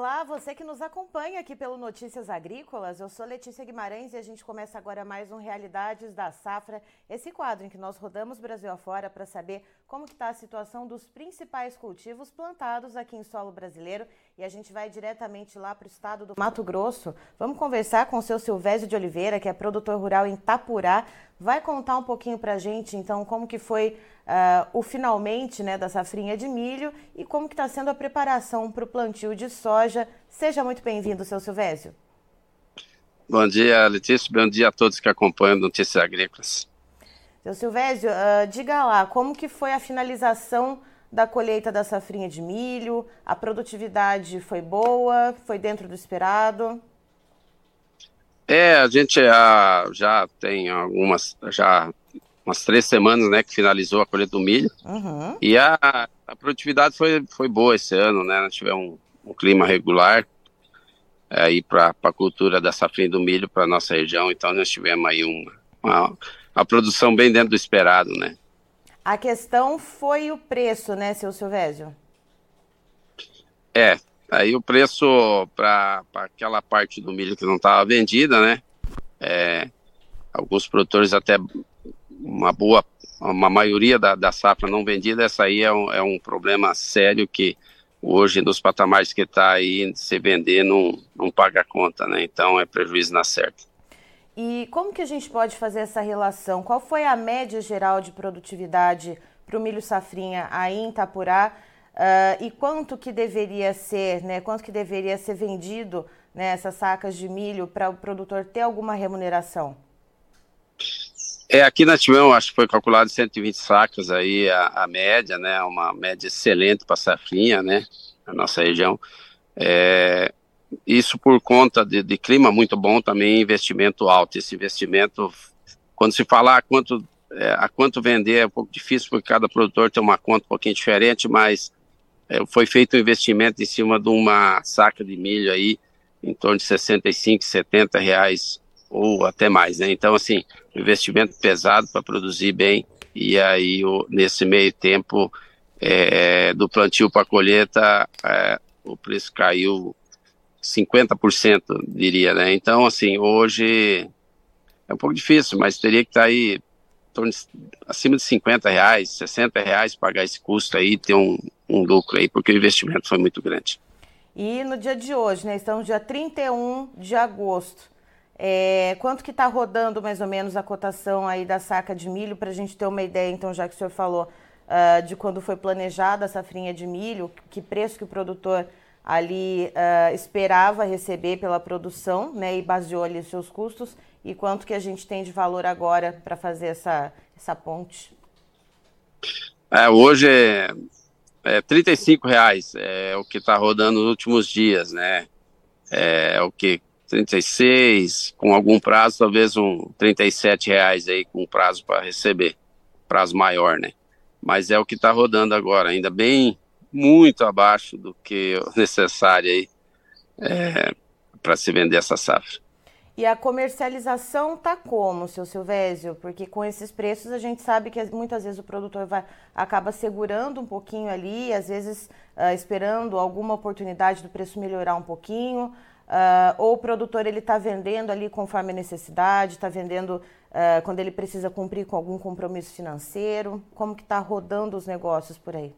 Olá, você que nos acompanha aqui pelo Notícias Agrícolas. Eu sou Letícia Guimarães e a gente começa agora mais um Realidades da Safra, esse quadro em que nós rodamos Brasil afora para saber como está a situação dos principais cultivos plantados aqui em solo brasileiro. E a gente vai diretamente lá para o estado do Mato Grosso. Vamos conversar com o seu Silvésio de Oliveira, que é produtor rural em Tapurá. Vai contar um pouquinho para a gente, então, como que foi uh, o finalmente né, da safrinha de milho e como que está sendo a preparação para o plantio de soja. Seja muito bem-vindo, seu Silvésio. Bom dia, Letícia. Bom dia a todos que acompanham Notícias Agrícolas. Seu Silvésio, uh, diga lá, como que foi a finalização da colheita da safrinha de milho? A produtividade foi boa? Foi dentro do esperado? É, a gente já, já tem algumas, já umas três semanas, né, que finalizou a colheita do milho. Uhum. E a, a, produtividade foi, foi boa esse ano, né? Nós tivemos um, um clima regular é, aí para a cultura da safrinha do milho para nossa região. Então nós tivemos aí uma, uma, uma, produção bem dentro do esperado, né? A questão foi o preço, né, seu Silvésio? É, aí o preço para aquela parte do milho que não estava vendida, né? É, alguns produtores até uma boa, uma maioria da, da safra não vendida, essa aí é um, é um problema sério que hoje nos patamares que está aí, se vender não, não paga a conta, né? Então é prejuízo na certa. E como que a gente pode fazer essa relação? Qual foi a média geral de produtividade para o milho safrinha aí em Itapurá? Uh, e quanto que deveria ser, né? Quanto que deveria ser vendido né, sacas de milho para o produtor ter alguma remuneração? É, aqui nós tivemos, acho que foi calculado 120 sacas aí a, a média, né? Uma média excelente para safrinha, né? Na nossa região. É, isso por conta de, de, clima muito bom também, investimento alto. Esse investimento, quando se falar a quanto, é, a quanto vender, é um pouco difícil, porque cada produtor tem uma conta um pouquinho diferente, mas é, foi feito um investimento em cima de uma saca de milho aí, em torno de 65, 70 reais ou até mais, né? Então, assim, investimento pesado para produzir bem e aí o, nesse meio tempo é, do plantio para colheita é, o preço caiu 50%, diria, né? Então, assim, hoje é um pouco difícil, mas teria que estar tá aí acima de 50 reais, 60 reais pagar esse custo aí, ter um, um lucro aí, porque o investimento foi muito grande. E no dia de hoje, né? Estamos dia 31 de agosto. É, quanto que está rodando mais ou menos a cotação aí da saca de milho, para a gente ter uma ideia, então, já que o senhor falou uh, de quando foi planejada a safrinha de milho, que preço que o produtor ali uh, esperava receber pela produção, né, e baseou ali os seus custos, e quanto que a gente tem de valor agora para fazer essa, essa ponte? É, hoje é, é 35 reais, é o que está rodando nos últimos dias, né? É o que 36, com algum prazo, talvez um 37 reais aí com prazo para receber, prazo maior, né? Mas é o que está rodando agora, ainda bem muito abaixo do que o necessário aí é, para se vender essa safra. E a comercialização tá como, seu Silvésio? Porque com esses preços a gente sabe que muitas vezes o produtor vai, acaba segurando um pouquinho ali, às vezes uh, esperando alguma oportunidade do preço melhorar um pouquinho. Uh, ou o produtor ele está vendendo ali conforme a necessidade, está vendendo uh, quando ele precisa cumprir com algum compromisso financeiro? Como que está rodando os negócios por aí?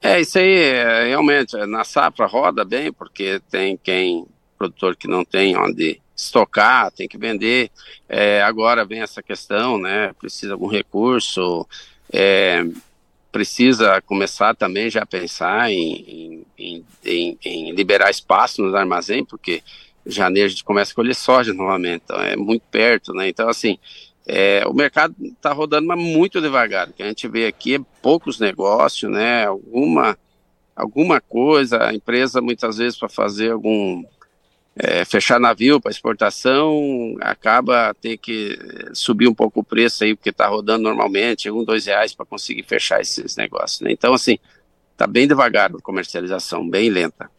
É, isso aí é, realmente, na safra roda bem, porque tem quem, produtor que não tem onde estocar, tem que vender. É, agora vem essa questão, né? Precisa de algum recurso. É, precisa começar também já a pensar em, em, em, em liberar espaço nos armazéns, porque janeiro a gente começa a colher soja novamente, então é muito perto, né? Então, assim, é, o mercado está rodando, mas muito devagar. O que a gente vê aqui é poucos negócios, né? Alguma, alguma coisa, a empresa muitas vezes para fazer algum é, fechar navio para exportação, acaba ter que subir um pouco o preço aí, porque está rodando normalmente, um, dois reais para conseguir fechar esses negócios. Né? Então, assim, está bem devagar a comercialização, bem lenta.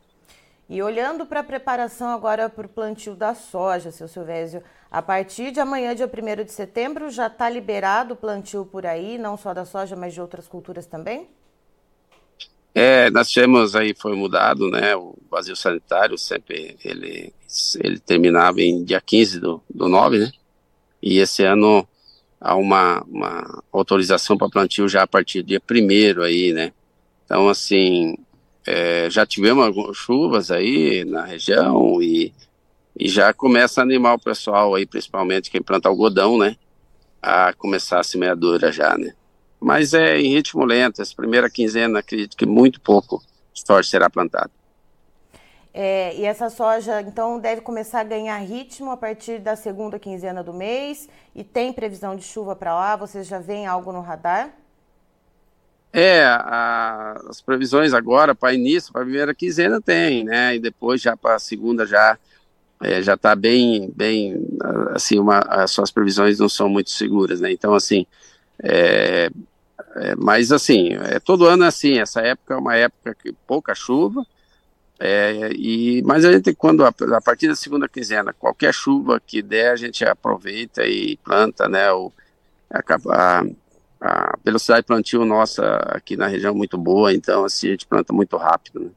E olhando para a preparação agora para o plantio da soja, seu Silvésio, a partir de amanhã, dia 1 de setembro, já está liberado o plantio por aí, não só da soja, mas de outras culturas também? É, nós tivemos aí, foi mudado, né, o vazio sanitário, sempre ele, ele terminava em dia 15 do, do 9, né, e esse ano há uma, uma autorização para plantio já a partir do dia 1 aí, né, então assim, é, já tivemos algumas chuvas aí na região e, e já começa a animar o pessoal aí, principalmente quem planta algodão, né, a começar a semeadura já, né mas é em ritmo lento. Essa primeira quinzena, acredito que muito pouco soja será plantado. É, e essa soja, então, deve começar a ganhar ritmo a partir da segunda quinzena do mês. E tem previsão de chuva para lá? Vocês já veem algo no radar? É, a, as previsões agora para início, para a primeira quinzena tem, né? E depois já para a segunda já é, já está bem, bem, assim, uma, as suas previsões não são muito seguras, né? Então, assim, é, é, mas assim, é, todo ano é assim, essa época é uma época que pouca chuva, é, e, mas a gente, quando a, a, partir da segunda quinzena, qualquer chuva que der, a gente aproveita e planta, né? O, a, a, velocidade de plantio nossa aqui na região é muito boa, então assim, a gente planta muito rápido. Né?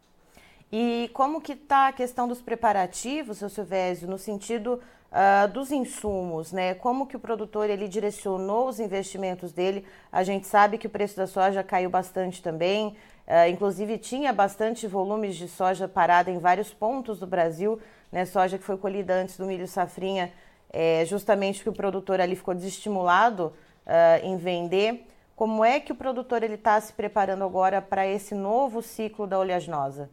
E como que está a questão dos preparativos, seu Silvésio, no sentido uh, dos insumos, né? Como que o produtor ele direcionou os investimentos dele? A gente sabe que o preço da soja caiu bastante também. Uh, inclusive tinha bastante volumes de soja parada em vários pontos do Brasil, né? Soja que foi colhida antes do milho safrinha, é, justamente porque o produtor ali ficou desestimulado uh, em vender. Como é que o produtor ele está se preparando agora para esse novo ciclo da oleaginosa?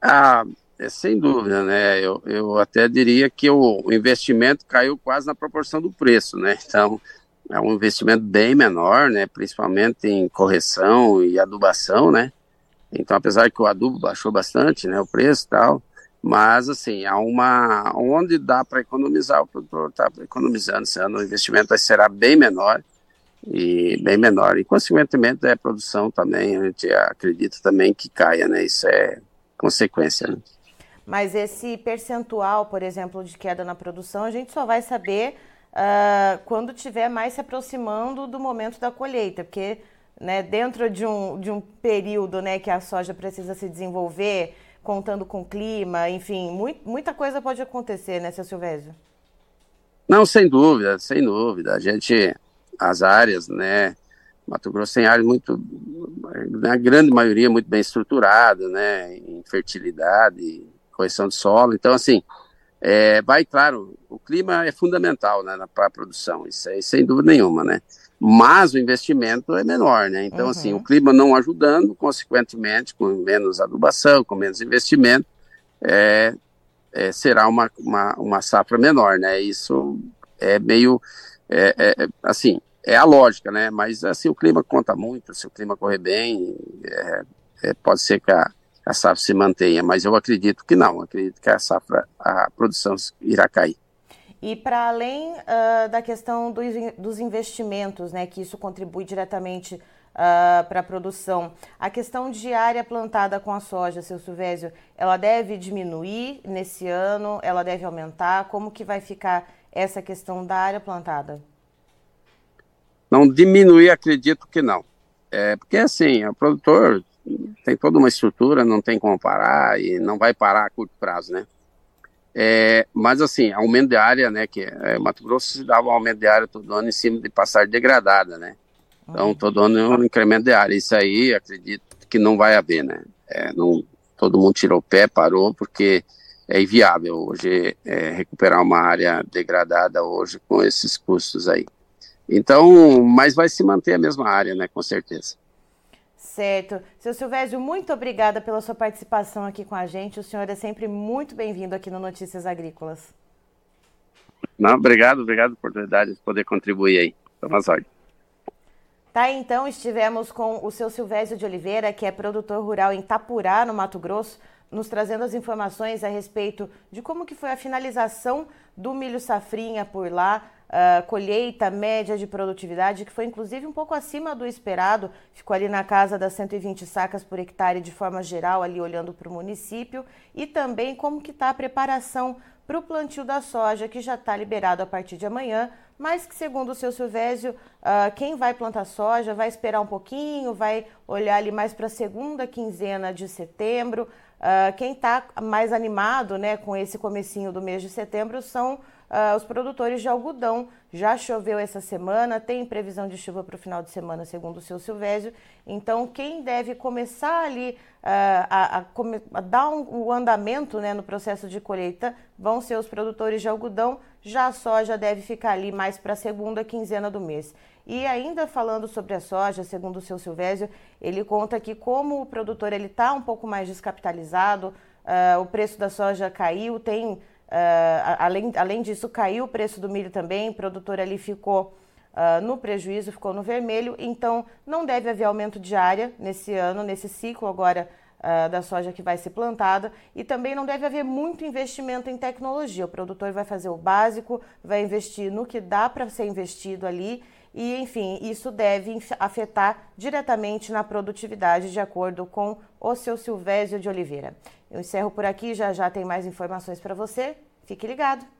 Ah, é, sem dúvida, né? Eu, eu até diria que o investimento caiu quase na proporção do preço, né? Então, é um investimento bem menor, né? Principalmente em correção e adubação, né? Então, apesar que o adubo baixou bastante, né? O preço e tal, mas assim, há uma onde dá para economizar, o produtor está economizando esse ano, o investimento será bem menor e bem menor. E, consequentemente, a produção também, a gente acredita também que caia, né? Isso é consequência, né? Mas esse percentual, por exemplo, de queda na produção, a gente só vai saber uh, quando estiver mais se aproximando do momento da colheita, porque né, dentro de um, de um período né, que a soja precisa se desenvolver, contando com o clima, enfim, muito, muita coisa pode acontecer, né, seu Silvésio? Não, sem dúvida, sem dúvida. A gente, as áreas, né, Mato Grosso tem áreas muito, na grande maioria, muito bem estruturadas, né, em fertilidade, correção de solo. Então, assim, é, vai, claro, o clima é fundamental né, para a produção, isso aí sem dúvida nenhuma, né? Mas o investimento é menor, né? Então, uhum. assim, o clima não ajudando, consequentemente, com menos adubação, com menos investimento, é, é, será uma, uma, uma, safra menor, né? Isso é meio, é, é, é, assim, é a lógica, né? Mas, assim, o clima conta muito, se o clima correr bem, pode ser que a, a safra se mantenha, mas eu acredito que não, acredito que a safra, a produção irá cair. E para além uh, da questão dos, dos investimentos, né, que isso contribui diretamente uh, para a produção, a questão de área plantada com a soja, seu Silvésio, ela deve diminuir nesse ano, ela deve aumentar? Como que vai ficar essa questão da área plantada? Não diminuir, acredito que não. É, porque assim, o produtor tem toda uma estrutura, não tem como parar e não vai parar a curto prazo, né? É, mas assim, aumento de área, né, que é, Mato Grosso se dava um aumento de área todo ano em cima de passagem degradada, né? Então, todo ano é um incremento de área. Isso aí, acredito que não vai haver, né? É, não, todo mundo tirou o pé, parou, porque é inviável hoje é, recuperar uma área degradada hoje com esses custos aí. Então, mas vai se manter a mesma área, né, com certeza. Certo. Seu Silvésio, muito obrigada pela sua participação aqui com a gente. O senhor é sempre muito bem-vindo aqui no Notícias Agrícolas. Não, obrigado, obrigado por a oportunidade de poder contribuir aí. Toma sorte. Tá, então estivemos com o seu Silvésio de Oliveira, que é produtor rural em Tapurá, no Mato Grosso, nos trazendo as informações a respeito de como que foi a finalização do milho safrinha por lá, uh, colheita média de produtividade, que foi inclusive um pouco acima do esperado, ficou ali na casa das 120 sacas por hectare de forma geral, ali olhando para o município, e também como que está a preparação para o plantio da soja, que já está liberado a partir de amanhã mas que, segundo o seu Silvésio, uh, quem vai plantar soja vai esperar um pouquinho, vai olhar ali mais para a segunda quinzena de setembro. Uh, quem está mais animado né, com esse comecinho do mês de setembro são uh, os produtores de algodão. Já choveu essa semana, tem previsão de chuva para o final de semana, segundo o seu Silvésio. Então, quem deve começar ali uh, a, a, a, dar um, um andamento né, no processo de colheita vão ser os produtores de algodão. Já a soja deve ficar ali mais para a segunda quinzena do mês. E ainda falando sobre a soja, segundo o seu Silvésio, ele conta que como o produtor ele está um pouco mais descapitalizado, uh, o preço da soja caiu, tem Uh, além, além disso, caiu o preço do milho também, o produtor ali ficou uh, no prejuízo, ficou no vermelho, então não deve haver aumento de área nesse ano, nesse ciclo agora uh, da soja que vai ser plantada, e também não deve haver muito investimento em tecnologia. O produtor vai fazer o básico, vai investir no que dá para ser investido ali, e enfim, isso deve afetar diretamente na produtividade, de acordo com o seu Silvésio de Oliveira. Eu encerro por aqui, já já tem mais informações para você. Fique ligado!